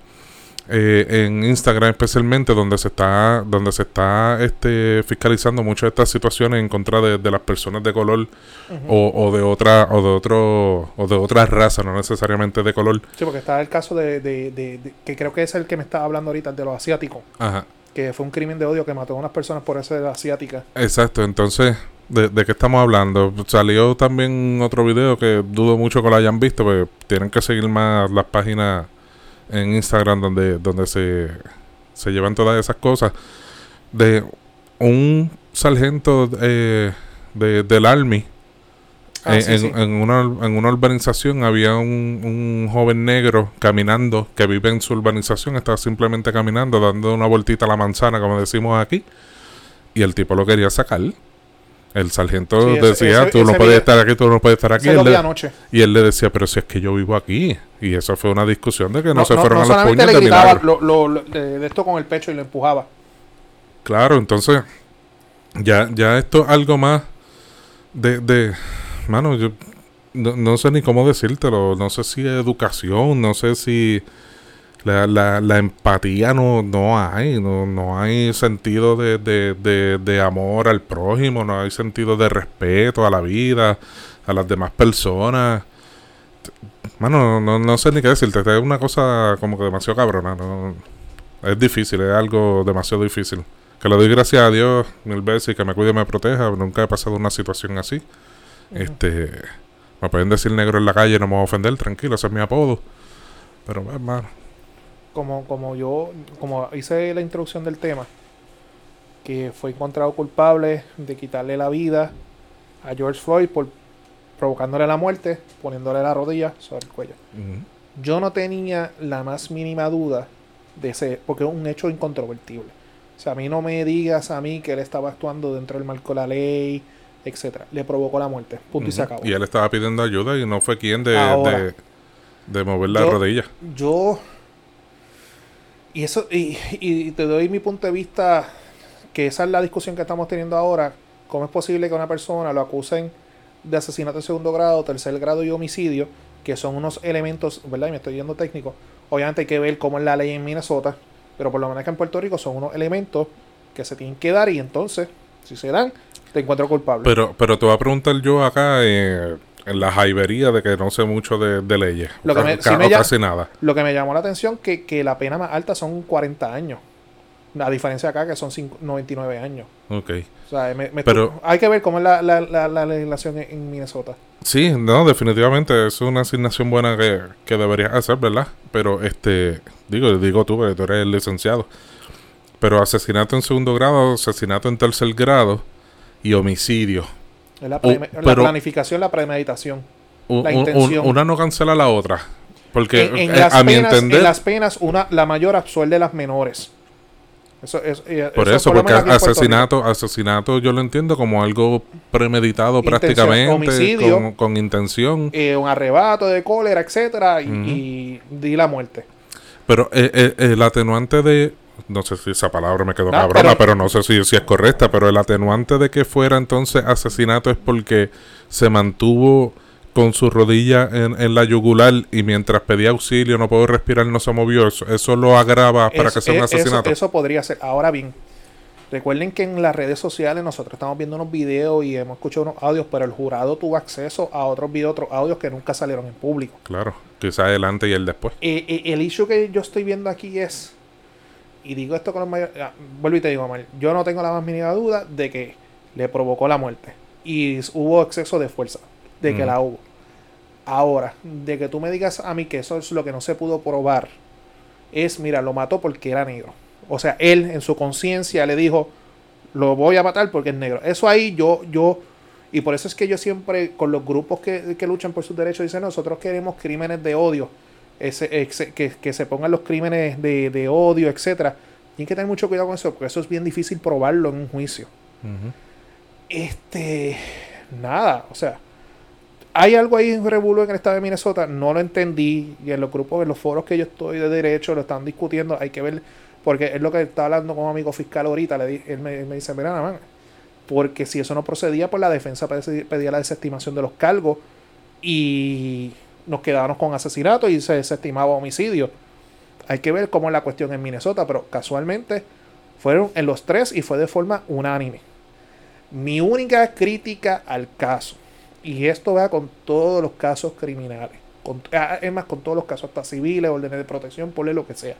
eh, en Instagram especialmente donde se está donde se está este fiscalizando muchas de estas situaciones en contra de, de las personas de color o, o de otra o de otro o de otra raza, no necesariamente de color. Sí, porque está el caso de, de- que creo que es el que me estaba hablando ahorita, el de los asiáticos, Ajá. que fue un crimen de odio que mató a unas personas por ser asiática. Exacto, entonces, ¿de, de qué estamos hablando? Salió también otro video que dudo mucho que lo hayan visto, pues tienen que seguir más las páginas en Instagram donde, donde se, se llevan todas esas cosas. De un sargento eh, de, del Army. Ah, en, sí, en- sí. en una, en una urbanización había un, un joven negro caminando que vive en su urbanización, estaba simplemente caminando, dando una vueltita a la manzana, como decimos aquí, y el tipo lo quería sacar. El sargento Sí, ese- decía, ese- tú no puedes estar aquí, tú no puedes estar aquí. Él le- y él le decía, pero si es que yo vivo aquí. Y eso fue una discusión de que no, No, se no- fueron no a los puños le de gritaba lo, lo- lo- de, de esto con el pecho y lo empujaba. Claro, entonces ya, ya esto es algo más de, de mano, yo no, no sé ni cómo decírtelo, no sé si educación, no sé si la, la, la empatía no, no hay, no, no hay sentido de, de, de, de amor al prójimo, no hay sentido de respeto a la vida, a las demás personas. Mano, no, no sé ni qué decirte. Es una cosa como que demasiado cabrona. No, es difícil, es algo demasiado difícil. Que le doy gracias a Dios mil veces y que me cuide y me proteja. Nunca he pasado una situación así. Este. Me pueden decir negro en la calle, no me voy a ofender, tranquilo, ese es mi apodo. Pero, hermano. Como, como yo, como hice la introducción del tema, que fue encontrado culpable de quitarle la vida a George Floyd por provocándole la muerte, poniéndole la rodilla sobre el cuello. Yo no tenía la más mínima duda de ese, porque es un hecho incontrovertible. O sea, a mí no me digas a mí que él estaba actuando dentro del marco de la ley, etcétera. Le provocó la muerte. Punto y se acabó. Y él estaba pidiendo ayuda y no fue quien de, de, mover la rodilla. Yo. Y eso, y, y te doy mi punto de vista, que esa es la discusión que estamos teniendo ahora. ¿Cómo es posible que una persona lo acusen de asesinato de segundo grado, tercer grado y homicidio, que son unos elementos, ¿verdad? Y me estoy yendo técnico. Obviamente hay que ver cómo es la ley en Minnesota, pero por lo menos acá en Puerto Rico son unos elementos que se tienen que dar y entonces, si se dan, te encuentro culpable. Pero, pero te voy a preguntar yo acá eh, la jaibería de que no sé mucho de, leyes. Lo que me, casi nada. Lo que me llamó la atención que, que la pena más alta son 40 años. A diferencia acá que son 99 años. Ok. O sea, pero, hay que ver cómo es la, la, legislación en, Minnesota. Sí, no, definitivamente es una asignación buena que, que deberías hacer, ¿verdad? Pero, este, digo, digo tú, que tú eres el licenciado. Pero asesinato en segundo grado, asesinato en tercer grado y homicidio. La, planificación, la premeditación. la intención. una no cancela la otra. Porque en, eh, a mi entender. En las penas, una, la mayor absuelve las menores. Eso, eh, Por eso, porque asesinato, asesinato yo lo entiendo como algo premeditado prácticamente, homicidio, con, intención. Eh, un arrebato de cólera, etcétera, y, di la muerte. Pero el atenuante de no sé si esa palabra me quedó cabrona, pero, no sé si, si, es correcta, pero el atenuante de que fuera entonces asesinato es porque se mantuvo con su rodilla en, la yugular y mientras pedía auxilio no puedo respirar, no se movió. Eso, lo agrava para que sea un asesinato. Eso, podría ser. Ahora bien, recuerden que en las redes sociales nosotros estamos viendo unos videos y hemos escuchado unos audios, pero el jurado tuvo acceso a otros videos, otros audios que nunca salieron en público. Claro, quizás adelante y el después. Eh, eh, el issue que yo estoy viendo aquí es y digo esto con los mayores. vuelvo y te digo, yo no tengo la más mínima duda de que le provocó la muerte. Y hubo exceso de fuerza, de que la hubo. Ahora, de que tú me digas a mí que eso es lo que no se pudo probar, es, mira, lo mató porque era negro. O sea, él en su conciencia le dijo, lo voy a matar porque es negro. Eso ahí yo, yo, y por eso es que yo siempre, con los grupos que, que luchan por sus derechos, dicen, nosotros queremos crímenes de odio ese, que, se pongan los crímenes de, odio, etcétera. Tienen que tener mucho cuidado con eso, porque eso es bien difícil probarlo en un juicio. Este, nada, o sea, hay algo ahí en Revuelo en el estado de Minnesota, no lo entendí, y en los grupos, en los foros que yo estoy de derecho, lo están discutiendo, hay que ver, porque es lo que está hablando con un amigo fiscal ahorita, le, él me, dice, mira, man, porque si eso no procedía, pues la defensa pedía la desestimación de los cargos, y nos quedábamos con asesinato y se desestimaba homicidio. Hay que ver cómo es la cuestión en Minnesota, pero casualmente fueron en los tres y fue de forma unánime. Mi única crítica al caso, y esto va con todos los casos criminales, ah, es más, con todos los casos hasta civiles, órdenes de protección, por lo que sea.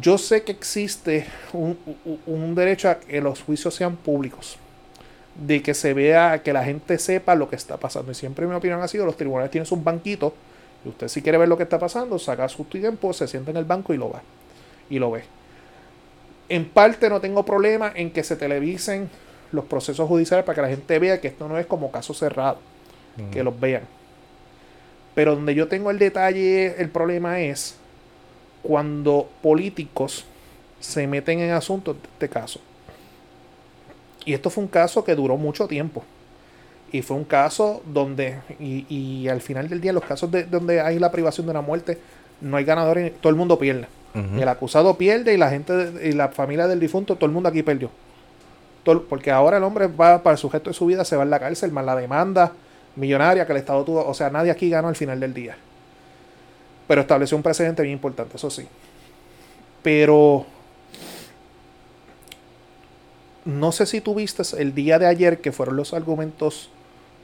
Yo sé que existe un, un derecho a que los juicios sean públicos de que se vea, que la gente sepa lo que está pasando. Y siempre mi opinión ha sido, los tribunales tienen sus banquitos, y usted si quiere ver lo que está pasando, saca su tiempo, se sienta en el banco y lo va. Y lo ve. En parte no tengo problema en que se televisen los procesos judiciales para que la gente vea que esto no es como caso cerrado, que los vean. Pero donde yo tengo el detalle, el problema es cuando políticos se meten en asuntos de este caso. Y esto fue un caso que duró mucho tiempo. Y fue un caso donde, y, al final del día, los casos de, donde hay la privación de una muerte, no hay ganadores, todo el mundo pierde. El acusado pierde y la gente y la familia del difunto, todo el mundo aquí perdió. porque ahora el hombre va para el sujeto de su vida, se va a la cárcel, más la demanda millonaria que el Estado tuvo. O sea, nadie aquí ganó al final del día. Pero estableció un precedente bien importante, eso sí. Pero no sé si tuviste el día de ayer que fueron los argumentos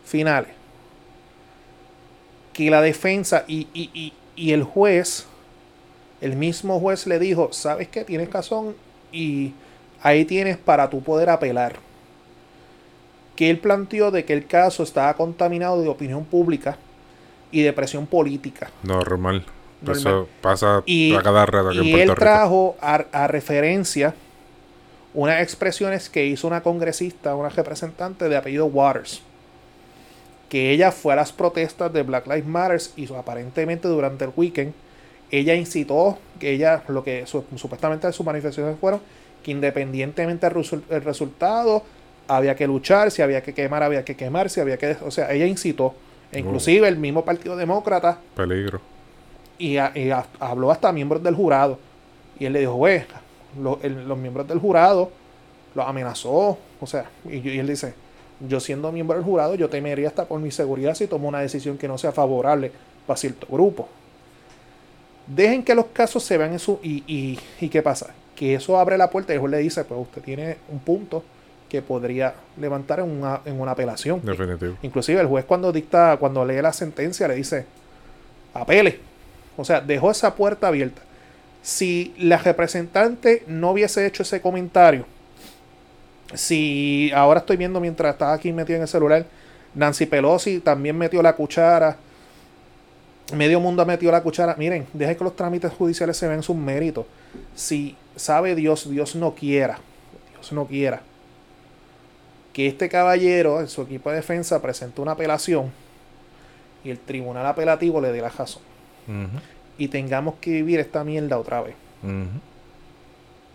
finales. que la defensa y, y, y, y el juez, el mismo juez le dijo, sabes que tienes razón y ahí tienes para tú poder apelar. Que él planteó de que el caso estaba contaminado de opinión pública y de presión política. Normal. Normal. Eso pasa Y, a cada rato aquí en y Puerto él Rico. trajo a, a referencia unas expresiones que hizo una congresista, una representante de apellido Waters. Que ella fue a las protestas de Black Lives Matter y aparentemente durante el weekend ella incitó que ella, lo que su- supuestamente sus manifestaciones fueron, que independientemente del resul- el resultado, había que luchar, si había que quemar, había que quemar, si había que... O sea, ella incitó. E inclusive el mismo Partido Demócrata Peligro. y, a- y a- habló hasta a miembros del jurado. Y él le dijo, güey, el- los miembros del jurado los amenazó. O sea, y, él dice, yo siendo miembro del jurado, yo temería hasta por mi seguridad si tomo una decisión que no sea favorable para cierto grupo. Dejen que los casos se vean en su... Y, y, y qué pasa? Que eso abre la puerta y el juez le dice, pues usted tiene un punto que podría levantar en una, en una apelación. Definitivo. Inclusive el juez cuando dicta, cuando lee la sentencia le dice, apele. O sea, dejó esa puerta abierta. Si la representante no hubiese hecho ese comentario, si ahora estoy viendo mientras estaba aquí metido en el celular, Nancy Pelosi también metió la cuchara, medio mundo ha metido la cuchara. Miren, deje que los trámites judiciales se vean sus méritos. Si sabe Dios, Dios no quiera, Dios no quiera que este caballero en su equipo de defensa presentó una apelación y el tribunal apelativo le dé la razón y tengamos que vivir esta mierda otra vez.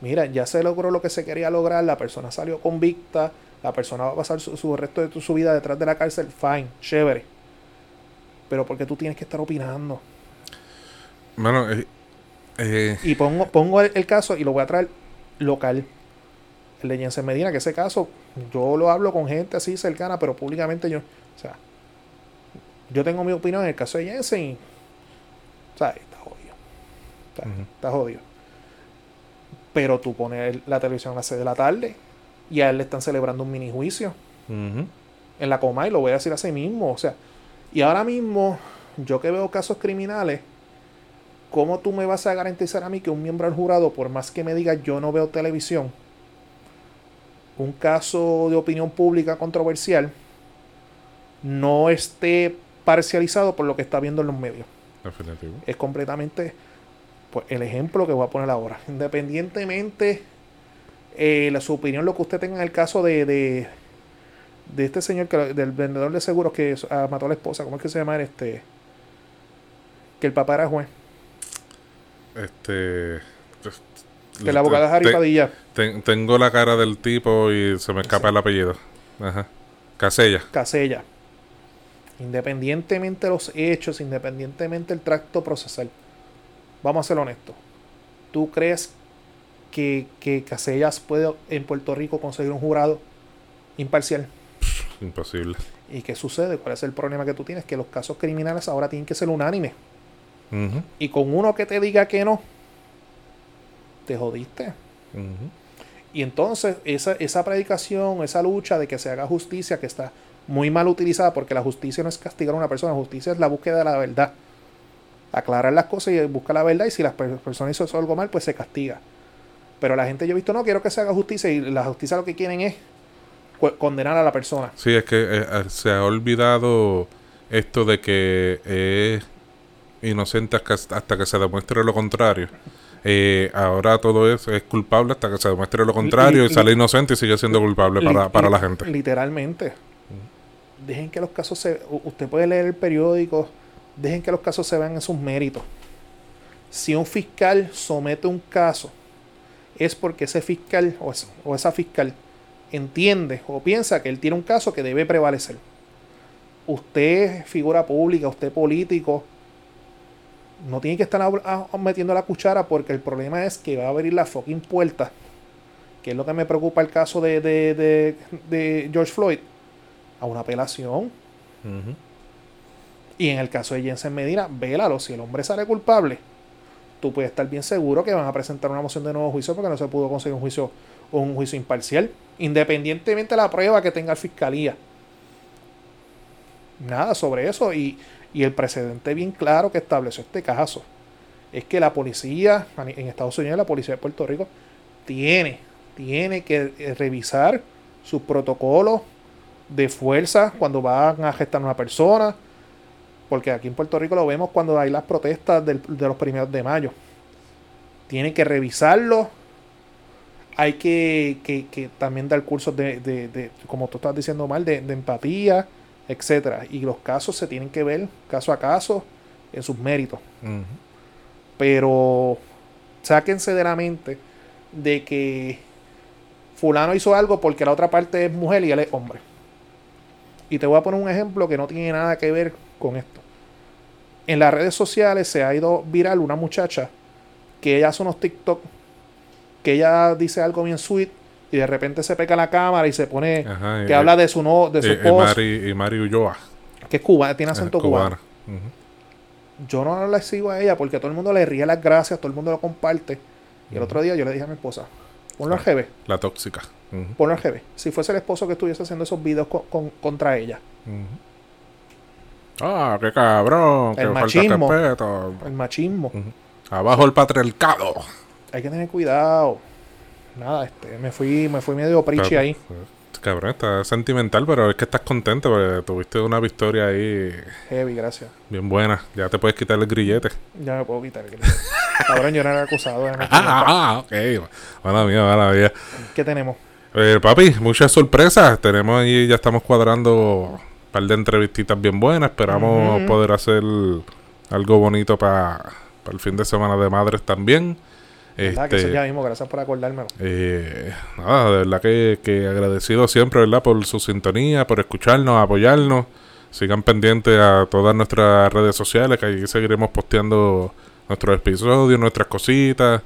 Mira, ya se logró lo que se quería lograr, la persona salió convicta, la persona va a pasar su, su resto de tu- su vida detrás de la cárcel, fine, chévere. Pero porque tú tienes que estar opinando. Bueno, eh, eh, Y pongo, pongo el, el caso y lo voy a traer local. El de Jensen Medina, que ese caso, yo lo hablo con gente así cercana, pero públicamente yo, o sea, yo tengo mi opinión en el caso de Jensen y, o sea, está está jodido. Pero tú pones la televisión a las 6 de la tarde y a él le están celebrando un mini juicio en la coma y lo voy a decir así mismo. O sea, y ahora mismo, yo que veo casos criminales, ¿cómo tú me vas a garantizar a mí que un miembro del jurado, por más que me diga yo no veo televisión, un caso de opinión pública controversial, no esté parcializado por lo que está viendo en los medios? Definitivo. es completamente pues, el ejemplo que voy a poner ahora. Independientemente eh, la, su opinión, lo que usted tenga en el caso de, de, de este señor, que, del vendedor de seguros que ah, mató a la esposa, ¿cómo es que se llama este? Que el papá era juez. Este. Que la abogada es Harry te- Padilla. ten- tengo la cara del tipo y se me escapa el apellido. Ajá. Casella. Casella. Independientemente de los hechos, independientemente del tracto procesal, vamos a ser honestos. ¿Tú crees que, que Casellas puede en Puerto Rico conseguir un jurado imparcial? Imposible. ¿Y qué sucede? ¿Cuál es el problema que tú tienes? Que los casos criminales ahora tienen que ser unánimes. Y con uno que te diga que no, te jodiste. ujú. Y entonces esa, esa predicación, esa lucha de que se haga justicia, que está muy mal utilizada, porque la justicia no es castigar a una persona, la justicia es la búsqueda de la verdad. Aclarar las cosas y buscar la verdad, y si las per- personas hizo algo mal, pues se castiga. Pero la gente yo he visto, no, quiero que se haga justicia, y la justicia lo que quieren es condenar a la persona. Sí, es que eh, eh, se ha olvidado esto de que es inocente hasta, que se demuestre lo contrario. Eh, ahora todo eso es culpable hasta que se demuestre lo contrario y sale inocente y sigue siendo culpable para, para la gente. Literalmente. Dejen que los casos se. Usted puede leer el periódico. Dejen que los casos se vean en sus méritos. Si un fiscal somete un caso, es porque ese fiscal o, es- o esa fiscal entiende o piensa que él tiene un caso que debe prevalecer. Usted, figura pública, usted político, no tiene que estar ab- a- metiendo la cuchara porque el problema es que va a abrir la fucking puerta que es lo que me preocupa el caso de, de, de- de George Floyd, a una apelación. Y en el caso de Jensen Medina, vélalo, si el hombre sale culpable, tú puedes estar bien seguro que van a presentar una moción de nuevo juicio porque no se pudo conseguir un juicio un juicio imparcial, independientemente de la prueba que tenga la fiscalía. Nada sobre eso y, Y el precedente bien claro que estableció este caso es que la policía, en Estados Unidos, la policía de Puerto Rico, tiene, tiene que eh, revisar sus protocolos de fuerza cuando van a gestar a una persona. Porque aquí en Puerto Rico lo vemos cuando hay las protestas de los primeros de mayo. Tienen que revisarlo. Hay que, también dar cursos de, como tú estás diciendo mal, de, empatía, etcétera. Y los casos se tienen que ver caso a caso en sus méritos. Pero sáquense de la mente de que fulano hizo algo porque la otra parte es mujer y él es hombre. Y te voy a poner un ejemplo que no tiene nada que ver con esto. En las redes sociales se ha ido viral una muchacha que ella hace unos TikTok que ella dice algo bien sweet y de repente se peca la cámara y se pone que habla de su no de su esposo. Y, Mari, Ulloa. Que es cubana, tiene acento cubano. Yo no le sigo a ella porque todo el mundo le ríe las gracias, todo el mundo lo comparte. Y el otro día yo le dije a mi esposa, ponlo al GB. La tóxica. Ponlo al GB. Si fuese el esposo que estuviese haciendo esos videos contra ella. Ah, qué cabrón. El machismo. El machismo. Abajo el patriarcado. Hay que tener cuidado. Nada, este, me fui, me fui medio prichi ahí. Cabrón, está sentimental, pero es que estás contento porque tuviste una victoria ahí. Heavy, gracias. Bien buena. Ya te puedes quitar el grillete. Ya me puedo quitar el grillete. [LAUGHS] Cabrón, yo no era acusado. ah, [LAUGHS] ah, ok. Mala mía, mala mía. ¿Qué tenemos? Eh, papi, muchas sorpresas. Tenemos ahí, ya estamos cuadrando un par de entrevistitas bien buenas. Esperamos poder hacer algo bonito para el fin de semana de madres también. ¿Verdad? que eso este, ya mismo, gracias por acordármelo. Eh, nada, de verdad que, que, agradecido siempre, ¿verdad? Por su sintonía, por escucharnos, apoyarnos. Sigan pendientes a todas nuestras redes sociales, que ahí seguiremos posteando nuestros episodios, nuestras cositas.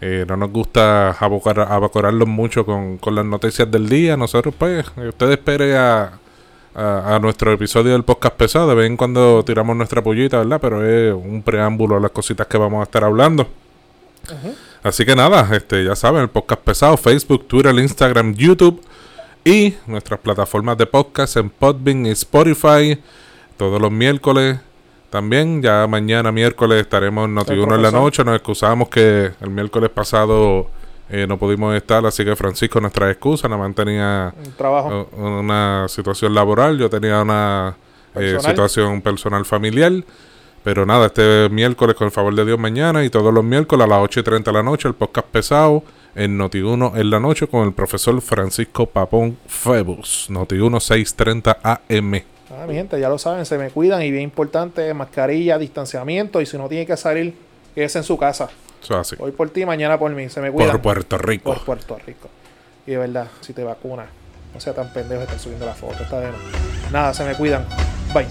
Eh, no nos gusta abocorarlos mucho con, con, las noticias del día. Nosotros, pues, eh, ustedes esperen a, a, nuestro episodio del podcast pesado. De vez en cuando tiramos nuestra pollita, ¿verdad? Pero es un preámbulo a las cositas que vamos a estar hablando. Así que nada, este, ya saben, el podcast pesado, Facebook, Twitter, Instagram, YouTube y nuestras plataformas de podcast en Podbean y Spotify todos los miércoles. También ya mañana miércoles estaremos en Noti1 en la noche. Nos excusamos que el miércoles pasado eh, no pudimos estar, así que Francisco nuestra excusa, nada más tenía trabajo. una situación laboral, yo tenía una eh, situación personal familiar. Pero nada, este miércoles, con el favor de Dios, mañana y todos los miércoles a las 8 y 30 de la noche, el podcast pesado en Noti1 en la noche con el profesor Francisco Papón Febus. Noti1 630 AM. Ah, mi gente, ya lo saben, se me cuidan y bien importante, mascarilla, distanciamiento y si no tiene que salir, quédese en su casa. Eso así. Hoy por ti, mañana por mí, se me cuidan. Por Puerto Rico. Por Puerto Rico. Y de verdad, si te vacunas, no sea tan pendejo de estar subiendo la foto, está de Nada, se me cuidan. Bye.